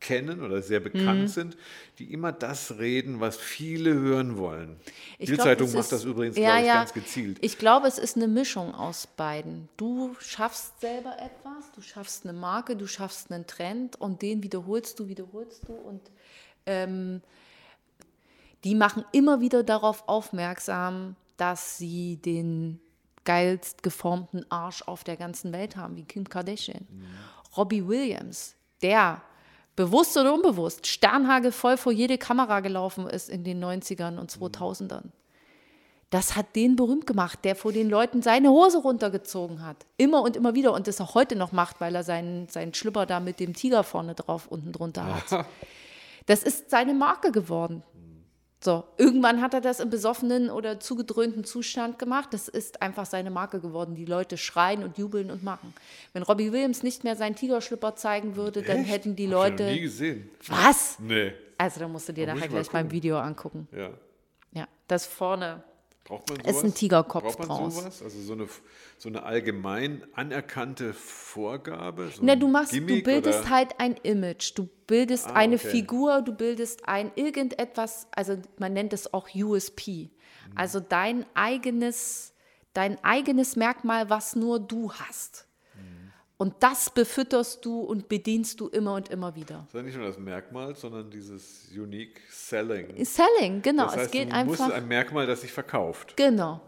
kennen oder sehr bekannt Mhm. sind, die immer das reden, was viele hören wollen. Ich Die glaub, Zeitung macht ist- das übrigens, ja, glaube ich, ja. ganz gezielt. Ich glaube, es ist eine Mischung aus beiden. Du schaffst selber etwas, du schaffst eine Marke, du schaffst einen Trend und den wiederholst du, wiederholst du und ähm, die machen immer wieder darauf aufmerksam, dass sie den geilst geformten Arsch auf der ganzen Welt haben, wie Kim Kardashian. Robbie Williams, der bewusst oder unbewusst sternhagelvoll vor jede Kamera gelaufen ist in den 90ern und 2000ern. Das hat den berühmt gemacht, der vor den Leuten seine Hose runtergezogen hat. Immer und immer wieder und das auch heute noch macht, weil er seinen, seinen Schlüpper da mit dem Tiger vorne drauf unten drunter hat. [laughs] Das ist seine Marke geworden. So, irgendwann hat er das im besoffenen oder zugedröhnten Zustand gemacht. Das ist einfach seine Marke geworden. Die Leute schreien und jubeln und machen. Wenn Robbie Williams nicht mehr seinen Tigerschlüpper zeigen würde, dann Echt? hätten die Hab ich Leute. nie gesehen. Was? Nee. Also, da musst du dir nachher mal gleich beim gucken. Video angucken. Ja. Ja, das vorne Braucht man Es ist ein Tigerkopf Braucht man draus. sowas? Also so eine, so eine allgemein anerkannte Vorgabe? So Na, du machst, Gimmick du bildest oder? halt ein Image, du bildest Ah, eine okay. Figur, du bildest ein irgendetwas, also man nennt es auch USP. Also dein eigenes, dein eigenes Merkmal, was nur du hast. Und das befütterst du und bedienst du immer und immer wieder. Das ist ja nicht nur das Merkmal, sondern dieses Unique Selling. Selling, genau. das heißt, es geht du einfach. ein Merkmal, das sich verkauft. Genau.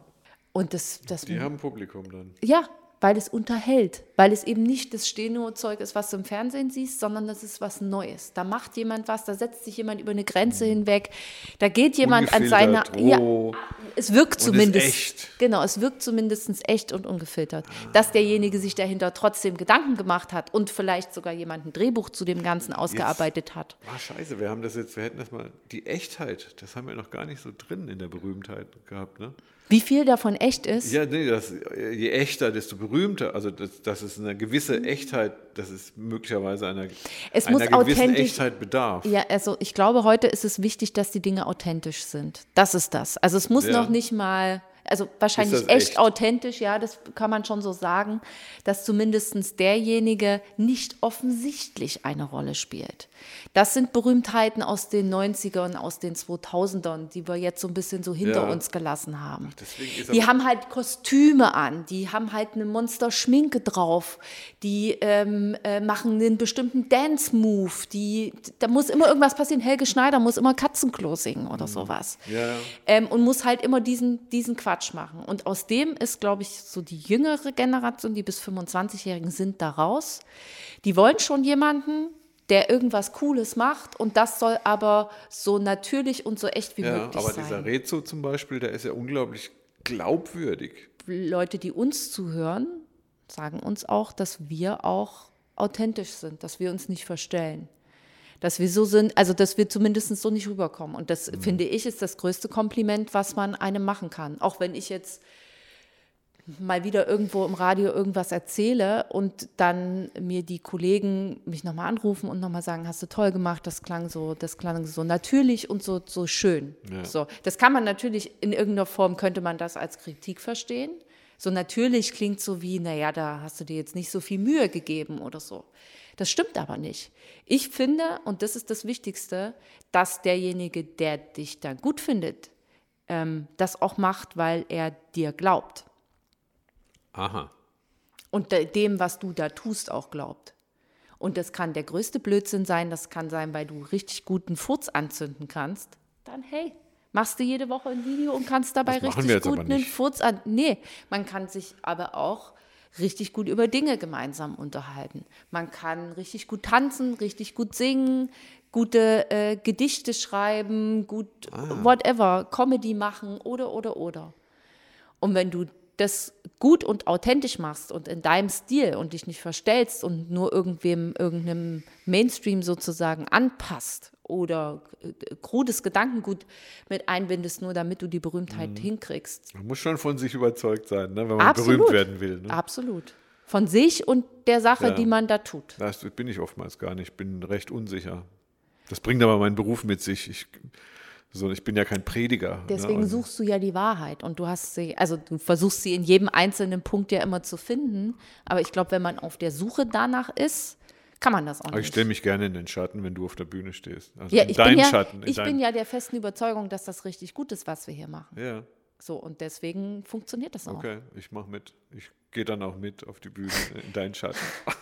Und das, das Die haben ein Publikum dann. Ja, weil es unterhält, weil es eben nicht das Stehno-Zeug ist, was du im Fernsehen siehst, sondern das ist was Neues. Da macht jemand was, da setzt sich jemand über eine Grenze hinweg, da geht jemand an seine. Ungefiltert, roh. es wirkt zumindest. echt. Genau, es wirkt zumindest echt und ungefiltert. Dass derjenige sich dahinter trotzdem Gedanken gemacht hat und vielleicht sogar jemand ein Drehbuch zu dem Ganzen ausgearbeitet hat. Ah, scheiße, wir haben das jetzt, wir hätten das mal, die Echtheit, das haben wir noch gar nicht so drin in der Berühmtheit gehabt, ne? Wie viel davon echt ist? Ja, nee, das, je echter, desto berühmter. Also, das, das ist eine gewisse Echtheit, das ist möglicherweise einer, Es einer muss gewissen Echtheit bedarf. Ja, also ich glaube, heute ist es wichtig, dass die Dinge authentisch sind. Das ist das. Also es muss Ja. noch nicht mal, also wahrscheinlich echt, echt? authentisch, ja, das kann man schon so sagen, dass zumindest derjenige nicht offensichtlich eine Rolle spielt. Das sind Berühmtheiten aus den 90ern, aus den 2000ern, die wir jetzt so ein bisschen so hinter Ja. uns gelassen haben. ist die haben halt Kostüme an, die haben halt eine Monster-Schminke drauf, die ähm, äh, machen einen bestimmten Dance-Move, die, da muss immer irgendwas passieren. Helge Schneider muss immer Katzenklo singen oder sowas. Mhm. Ja. Ähm, und muss halt immer diesen, diesen Quatsch machen. Und aus dem ist, glaube ich, so die jüngere Generation, die bis 25-Jährigen sind, da raus. Die wollen schon jemanden, der irgendwas Cooles macht und das soll aber so natürlich und so echt wie Ja, möglich aber sein. dieser Rezo zum Beispiel, der ist ja unglaublich glaubwürdig. Leute, die uns zuhören, sagen uns auch, dass wir auch authentisch sind, dass wir uns nicht verstellen. Dass wir so sind, also dass wir zumindest so nicht rüberkommen. Und das finde ich ist das größte Kompliment, was man einem machen kann. Auch wenn ich jetzt mal wieder irgendwo im Radio irgendwas erzähle und dann mir die Kollegen mich nochmal anrufen und nochmal sagen, hast du toll gemacht, das klang so, das klang so natürlich und so, so schön. Ja. So, das kann man natürlich in irgendeiner Form, könnte man das als Kritik verstehen. So natürlich klingt so wie, naja, da hast du dir jetzt nicht so viel Mühe gegeben oder so. Das stimmt aber nicht. Ich finde, und das ist das Wichtigste, dass derjenige, der dich dann gut findet, ähm, das auch macht, weil er dir glaubt Aha. und de- dem, was du da tust, auch glaubt. Und das kann der größte Blödsinn sein, das kann sein, weil du richtig guten Furz anzünden kannst. Dann hey, machst du jede Woche ein Video und kannst dabei richtig wir jetzt gut aber einen nicht. Furz an. Nee, man kann sich aber auch richtig gut über Dinge gemeinsam unterhalten. Man kann richtig gut tanzen, richtig gut singen, gute äh, Gedichte schreiben, gut Ah. whatever, Comedy machen oder oder oder. Und wenn du das gut und authentisch machst und in deinem Stil und dich nicht verstellst und nur irgendwem, irgendeinem Mainstream sozusagen anpasst oder äh, krudes Gedankengut mit einbindest, nur damit du die Berühmtheit Mhm. hinkriegst. Man muss schon von sich überzeugt sein, ne, wenn man Absolut. berühmt werden will. Ne? Absolut. Von sich und der Sache, Ja. die man da tut. Das bin ich oftmals gar nicht. Ich bin recht unsicher. Das bringt aber meinen Beruf mit sich. Ich, so, ich bin ja kein Prediger. Deswegen ne? und- suchst du ja die Wahrheit und du hast sie, also du versuchst sie in jedem einzelnen Punkt ja immer zu finden. Aber ich glaube, wenn man auf der Suche danach ist, kann man das auch Aber ich nicht. stelle mich gerne in den Schatten, wenn du auf der Bühne stehst. Also Ja, in ich, deinen bin ja, Schatten. Ich bin ja der festen Überzeugung, dass das richtig gut ist, was wir hier machen. Ja, So, und deswegen funktioniert das auch. okay. Ich mache mit. Ich gehe dann auch mit auf die Bühne in deinen Schatten. [laughs]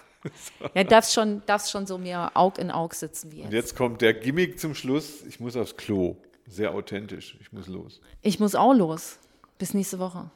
Ja, darfst schon, darfst schon so mir Aug in Aug sitzen wie Und jetzt. jetzt kommt der Gimmick zum Schluss. Ich muss aufs Klo. Sehr authentisch. Ich muss los. Ich muss auch los. Bis nächste Woche.